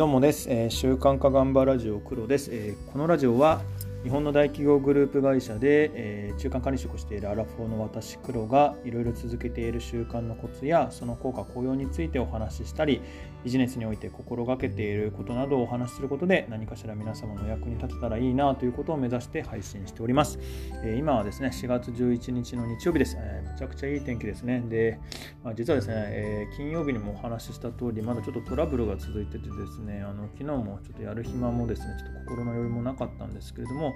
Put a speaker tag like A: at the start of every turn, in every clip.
A: どうもです、えー、週刊化頑張ラジオ黒です、えー、このラジオは日本の大企業グループ会社で、えー、中間管理職しているアラフォーの私黒がいろいろ続けている習慣のコツやその効果効用についてお話ししたりビジネスにおいて心がけていることなどをお話しすることで何かしら皆様の役に立てたらいいなということを目指して配信しております、えー、今はですね4月11日の日曜日です、えー、めちゃくちゃいい天気ですね。で、まあ、実はですね、えー、金曜日にもお話しした通りまだちょっとトラブルが続いててですねあの昨日もちょっとやる暇もですねちょっと心の余裕もなかったんですけれども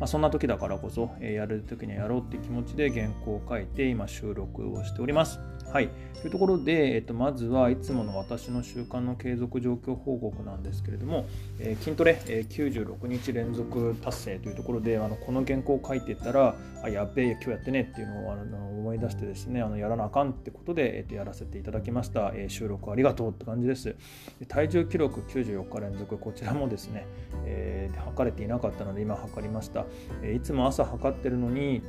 A: まあ、そんな時だからこそ、えー、やる時にはやろうっていう気持ちで原稿を書いて今収録をしております。はい。というところで、えっと、まずはいつもの私の習慣の継続状況報告なんですけれども、えー、筋トレ、えー、96日連続達成というところで、あのこの原稿を書いていたら、あ、やべえ、今日やってねっていうのをあの思い出してですね、あのやらなあかんってことで、えっと、やらせていただきました。えー、収録ありがとうって感じです。で体重記録94日連続、こちらもですね、えー、測れていなかったので今測りました。えいつも朝測ってるのに、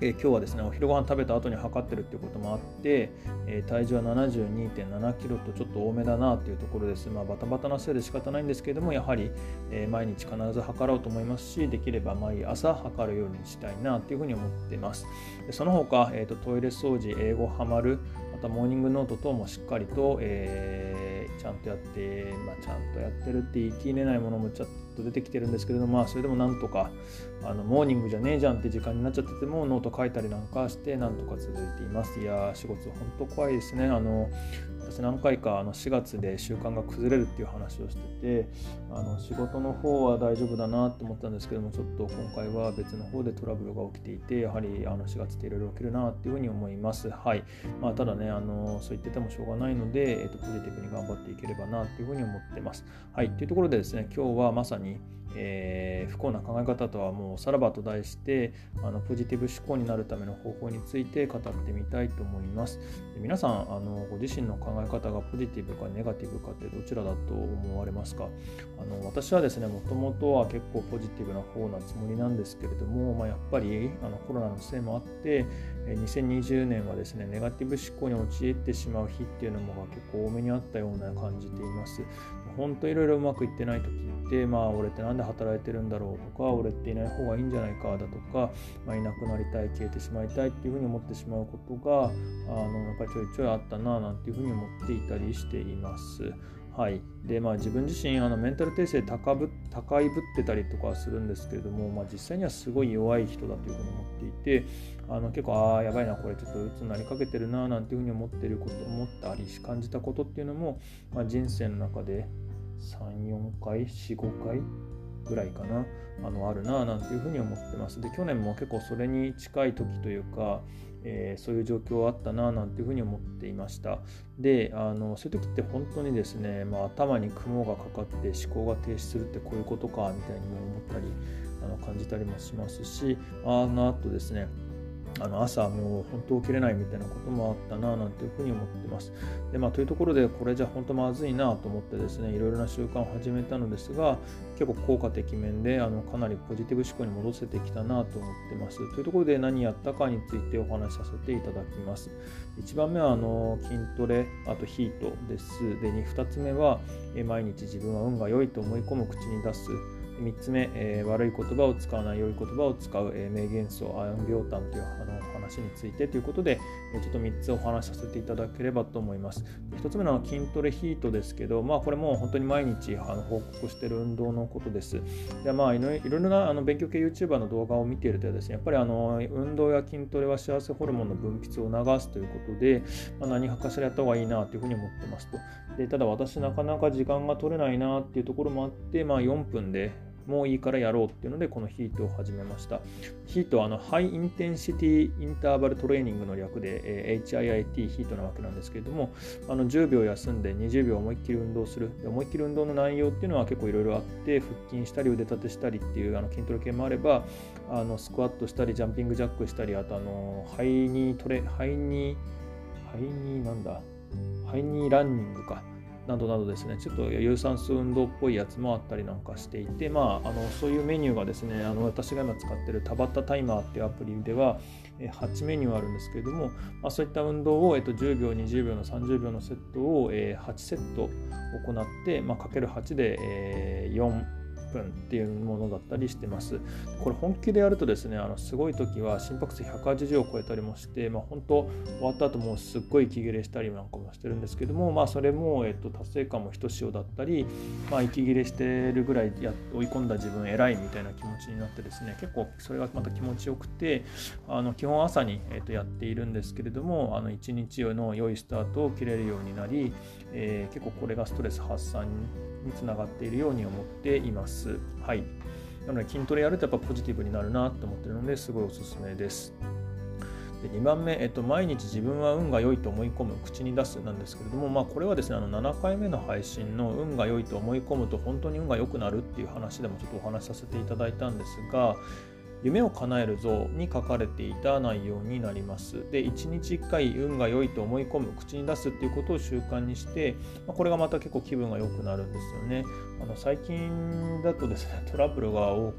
A: え、今日はですねお昼ご飯食べた後に測ってるっていうこともあって、えー、体重は72.7キロとちょっと多めだなっていうところです。まあ、バタバタなせいで仕方ないんですけれどもやはり、えー、毎日必ず測ろうと思いますしできれば毎朝測るようにしたいなというふうに思っています。でその他、えーと、トイレ掃除英語ハマるまたモーニングノート等もしっかりと、えー、ちゃんとやって、まあ、ちゃんとやってるって言い切れないものもちょっとと出てきてるんですけれども、まあ、それでもなんとかあのモーニングじゃねえじゃんって時間になっちゃっててもノート書いたりなんかしてなんとか続いています。いやー仕事本当怖いですね。あの私何回かあの4月で習慣が崩れるっていう話をしててあの仕事の方は大丈夫だなと思ったんですけどもちょっと今回は別の方でトラブルが起きていてやはりあの4月っていろいろ起きるなっていうふうに思います。はいまあ、ただねあのそう言っててもしょうがないので、えーと、ポジティブに頑張っていければなっていうふうに思ってます。はいというところでですね今日はまさにえー、不幸な考え方とはもうさらばと題してあのポジティブ思考になるための方法について語ってみたいと思います。で皆さんあのご自身の考え方がポジティブかネガティブかってどちらだと思われますか？あの私はですねもともとは結構ポジティブな方なつもりなんですけれども、まあ、やっぱりあのコロナのせいもあって2020年はですねネガティブ思考に陥ってしまう日っていうのも結構多めにあったような感じています。本当いろいろうまくいってない時ってまあ俺って何で働いてるんだろうとか俺っていない方がいいんじゃないかだとか、まあ、いなくなりたい消えてしまいたいっていうふうに思ってしまうことがあのやっぱりちょいちょいあったななんていうふうに思っていたりしています。はい、でまあ自分自身あのメンタル訂正高ぶ高いぶってたりとかするんですけれども、まあ、実際にはすごい弱い人だというふうに思っていてあの結構ああやばいなこれちょっとうつになりかけてるななんていうふうに思ってること思ったり感じたことっていうのも、まあ、人生の中で3、4回、4、5回ぐらいかな、あのあるななんていうふうに思ってます。で、去年も結構それに近い時というか、えー、そういう状況あったななんていうふうに思っていました。で、あのそういう時って本当にですね、まあ、頭に雲がかかって思考が停止するってこういうことかみたいにも思ったりあの感じたりもしますし、あの後ですね、あの朝もう本当起きれないみたいなこともあったななんていうふうに思ってます。でまあ、というところでこれじゃ本当まずいなと思ってですねいろいろな習慣を始めたのですが結構効果的面であのかなりポジティブ思考に戻せてきたなと思ってます。というところで何やったかについてお話しさせていただきます。1番目はあの筋トレ、あとヒートです。で2つ目は毎日自分は運が良いと思い込む口に出す。3つ目、えー、悪い言葉を使わない良い言葉を使う、えー、名言素アイオン病炭というあの話についてということで、えー、ちょっと3つお話しさせていただければと思います。1つ目の筋トレヒートですけど、まあ、これも本当に毎日あの報告している運動のことです。でまあ、いろいろなあの勉強系 YouTuber の動画を見ているとですね、やっぱりあの運動や筋トレは幸せホルモンの分泌を促すということで、まあ、何かしらやった方がいいなというふうに思ってますと。でただ私なかなか時間が取れないなっていうところもあって、まあ、4分でもういいからやろうっていうので、このヒートを始めました。ヒートはあのハイインテンシティインターバルトレーニングの略で、えー、HIIT ヒートなわけなんですけれども、あの10秒休んで20秒思いっきり運動する。思いっきり運動の内容っていうのは結構いろいろあって、腹筋したり腕立てしたりっていうあの筋トレ系もあれば、あのスクワットしたり、 jumping jack したり、あとあの high knee トレ、 high knee、high knee なんだ、 high knee running か。などなどですねちょっと有酸素運動っぽいやつもあったりなんかしていて、まあ、あのそういうメニューがですねあの私が今使ってるタバタタイマーっていうアプリでは8メニューあるんですけれども、まあ、そういった運動を、えっと、10秒20秒の30秒のセットを、え8セット行って、まあ、かける8で、え4分っていうものだったりしてます。これ本気でやるとですね、あのすごい時は心拍数180を超えたりもして、まあ、本当終わった後もすっごい息切れしたりなんかもしてるんですけども、まあ、それも、えっと、達成感もひとしおだったり、まあ、息切れしてるぐらいや追い込んだ自分偉いみたいな気持ちになってですね、結構それがまた気持ちよくて、あの基本朝に、えっと、やっているんですけれども、あの1日の良いスタートを切れるようになり、えー、結構これがストレス発散につながっているように思っています。はい。なので筋トレやるとやっぱポジティブになるなと思ってるのですごいおすすめです。で2番目、えっと、毎日自分は運が良いと思い込む、口に出すなんですけれども、まあ、これはですね、あの7回目の配信の運が良いと思い込むと本当に運が良くなるっていう話でもちょっとお話しさせていただいたんですが、夢を叶える像に書かれていた内容になります。で、1日1回運が良いと思い込む、口に出すっていうことを習慣にして、ま、これがまた結構気分が良くなるんですよね。あの最近だとですね、トラブルが多く、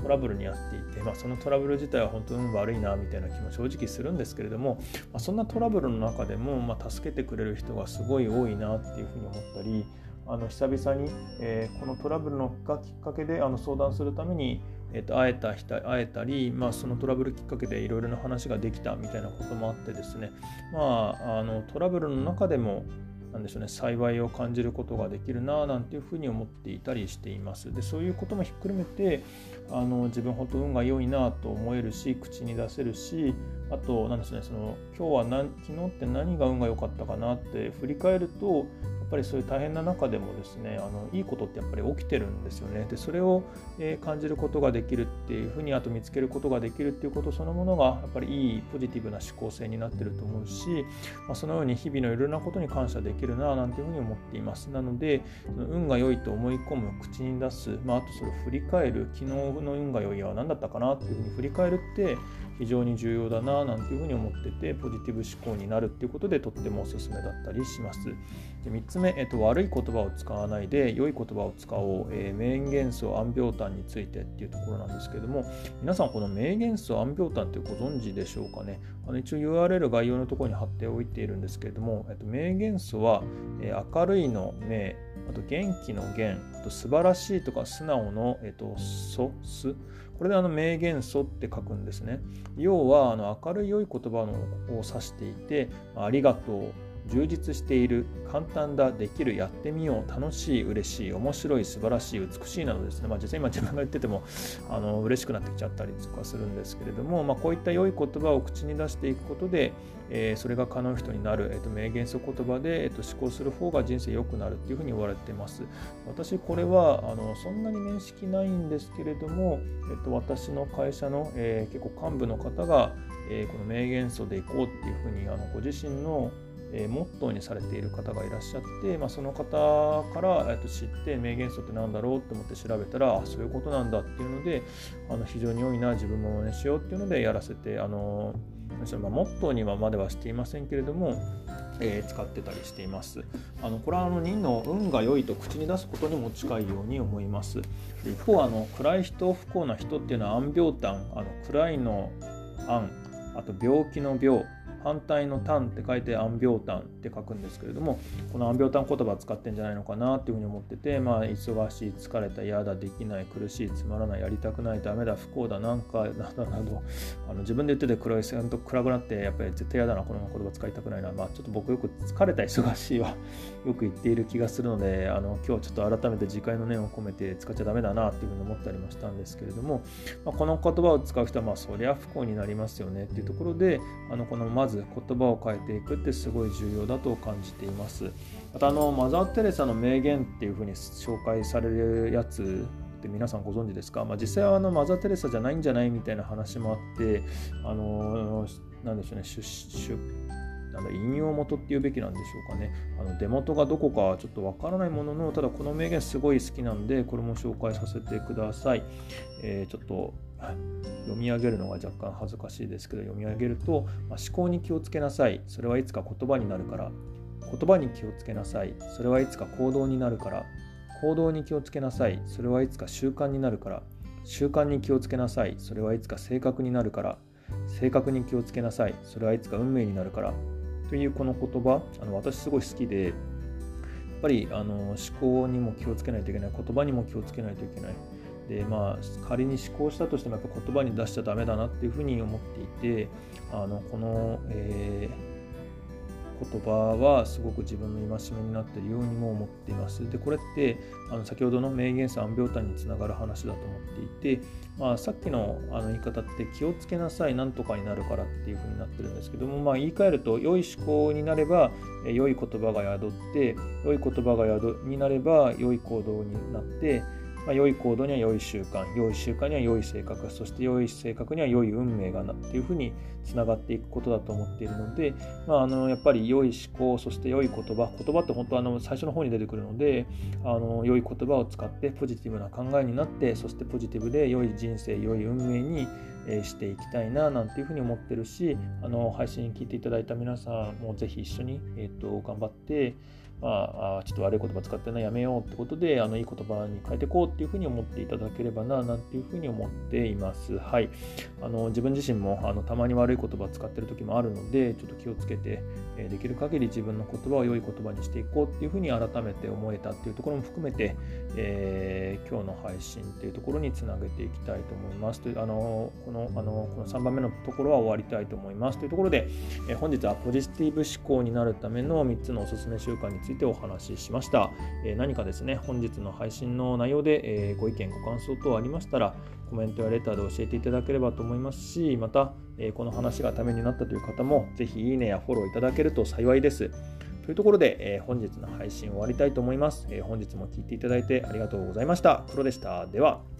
A: トラブルに遭っていて、まあ、そのトラブル自体は本当に悪いなみたいな気も正直するんですけれども、まあ、そんなトラブルの中でも、まあ、助けてくれる人がすごい多いなっていうふうに思ったりあの久々に、えー、このトラブルのがきっかけであの相談するためにえー、と会えた人会えたり、まあ、そのトラブルきっかけでいろいろな話ができたみたいなこともあってですね、まあ、あのトラブルの中でもなんでしょうね、幸いを感じることができるななんていうふうに思っていたりしています。でそういうこともひっくるめてあの自分本当運が良いなと思えるし口に出せるしあとなんですねその今日は何昨日って何が運が良かったかなって振り返るとぱりそういう大変な中でもですねあのいいことってやっぱり起きてるんですよね。でそれを、えー、感じることができるっていうふうにあと見つけることができるっていうことそのものがやっぱりいいポジティブな思考性になってると思うし、まあ、そのように日々のいろんなことに感謝できるななんていうふうに思っています。なのでその運が良いと思い込む口に出す、まあ、あとそれを振り返る昨日の運が良いは何だったかなっていうふうに振り返るって非常に重要だななんていうふうに思っててポジティブ思考になるっていうことでとってもおすすめだったりします。で3つ目、えっと、悪い言葉を使わないで良い言葉を使おう、えー、名言素暗病単についてっていうところなんですけども皆さんこの名言素暗病単ってご存知でしょうかね？あの一応 URL 概要のところに貼っておいているんですけれども、えっと、名言素は、えー、明るいの名あと元気の元あと素晴らしいとか素直の、えっと、素すこれであの名言素って書くんですね。要はあの明るい良い言葉のを指していて、ありがとう、充実している、簡単だ、できる、やってみよう、楽しい、嬉しい、面白い、素晴らしい、美しいなどですね、まあ、実際今自分が言ってても あの嬉しくなってきちゃったりとかするんですけれども、まあ、こういった良い言葉を口に出していくことで、えー、それが可能人になる、えーと、名言素言葉で、えーと、思考する方が人生良くなるっていうふうに言われてます。私、これはあのそんなに面識ないんですけれども、えーと、私の会社の、えー、結構幹部の方が、えー、この名言素でいこうっていうふうにあのご自身のえー、モットーにされている方がいらっしゃって、まあ、その方から、えー、と知って名言素って何だろうと思って調べたらあそういうことなんだっていうのであの非常に良いな自分も真似しようっていうのでやらせてあの、まあ、モットーにはまではしていませんけれどもえー、使ってたりしています。あのこれはあの人の運が良いと口に出すことにも近いように思います。一方あの暗い人不幸な人っていうのは暗病炭あの暗いの暗あと病気の病反対の単って書いて暗病単って書くんですけれどもこの暗病単言葉使ってんじゃないのかなっていうふうに思っててまあ忙しい疲れた嫌だできない苦しいつまらないやりたくないダメだ不幸だなんか などなどあの自分で言ってて黒い線と暗くなってやっぱり絶対嫌だなこの言葉使いたくないな。まあちょっと僕よく疲れた忙しいは よく言っている気がするのであの今日ちょっと改めて次回の念を込めて使っちゃダメだなっていうふうに思ったりもしたんですけれども、まあ、この言葉を使う人はまあそりゃ不幸になりますよねっていうところであのこのまず言葉を変えていくってすごい重要だと感じています。またあのマザー・テレサの名言っていうふうに紹介されるやつって皆さんご存知ですか、まあ、実際はあのマザー・テレサじゃないんじゃないみたいな話もあってあのなんでしょうね出出なんだ引用元っていうべきなんでしょうかね。あの出元がどこかちょっとわからないものの、ただこの名言すごい好きなんで、これも紹介させてください。えー、ちょっと読み上げるのが若干恥ずかしいですけど読み上げると、まあ、思考に気をつけなさい。それはいつか言葉になるから。言葉に気をつけなさい。それはいつか行動になるから。行動に気をつけなさい。それはいつか習慣になるから。習慣に気をつけなさい。それはいつか性格になるから。性格に気をつけなさい。それはいつか運命になるから。というこの言葉あの私すごい好きでやっぱりあの思考にも気をつけないといけない。言葉にも気をつけないといけない。でまあ仮に思考したとしてもやっぱ言葉に出しちゃダメだなっていうふうに思っていてあのこの、えー言葉はすごく自分の戒めになっているようにも思っています。でこれってあの先ほどの名言三秒単につながる話だと思っていて、まあ、さっきのあの言い方って気をつけなさいなんとかになるからっていうふうになってるんですけども、まあ、言い換えると良い思考になれば良い言葉が宿って良い言葉が宿になれば良い行動になってまあ、良い行動には良い習慣、良い習慣には良い性格、そして良い性格には良い運命がなっていうふうにつながっていくことだと思っているので、まあ、あのやっぱり良い思考、そして良い言葉、言葉って本当あの最初の方に出てくるので、あの良い言葉を使ってポジティブな考えになって、そしてポジティブで良い人生、良い運命にしていきたいななんていうふうに思ってるし、あの配信聞いていただいた皆さんもぜひ一緒に、えー、と頑張って、まあ、ちょっと悪い言葉使ってなやめようってことで、あのいい言葉に変えていこうっていうふうに思っていただければな、なんていうふうに思っています。はい。あの自分自身もあのたまに悪い言葉使ってる時もあるので、ちょっと気をつけて、できる限り自分の言葉を良い言葉にしていこうっていうふうに改めて思えたっていうところも含めて、えー、今日の配信っていうところにつなげていきたいと思います。というあのこのあのこの3番目のところは終わりたいと思います。というところで、え本日はポジティブ思考になるための3つのおすすめ習慣についてついてお話ししました。え何かですね、本日の配信の内容で、えご意見、ご感想等ありましたら、コメントやレターで教えていただければと思いますし、また、えこの話がためになったという方も、ぜひいいねやフォローいただけると幸いです。というところで、え本日の配信終わりたいと思います、え本日も聴いていただいてありがとうございました。プロでした。では。